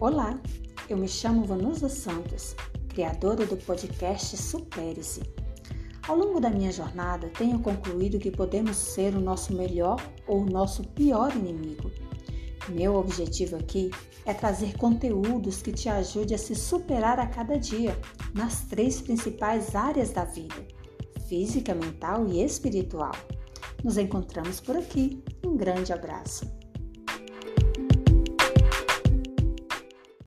Olá, eu me chamo Vanusa Santos, criadora do podcast Supere-se. Ao longo da minha jornada, tenho concluído que podemos ser o nosso melhor ou o nosso pior inimigo. Meu objetivo aqui é trazer conteúdos que te ajude a se superar a cada dia nas três principais áreas da vida: física, mental e espiritual. Nos encontramos por aqui. Um grande abraço.